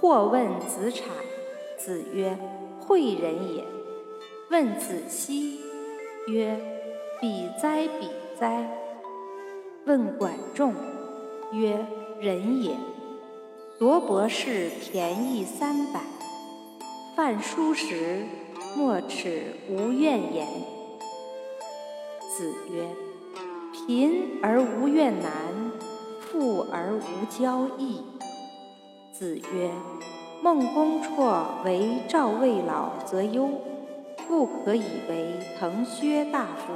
或问子产，子曰：“诲人也。”问子期，曰：“比哉，比哉！”问管仲，曰：“人也。”夺博士便宜三百，饭疏食，莫齿无怨言。子曰：“贫而无怨难，富而无骄易。”子曰：“孟公绰为赵魏老则忧，不可以为滕薛大夫。”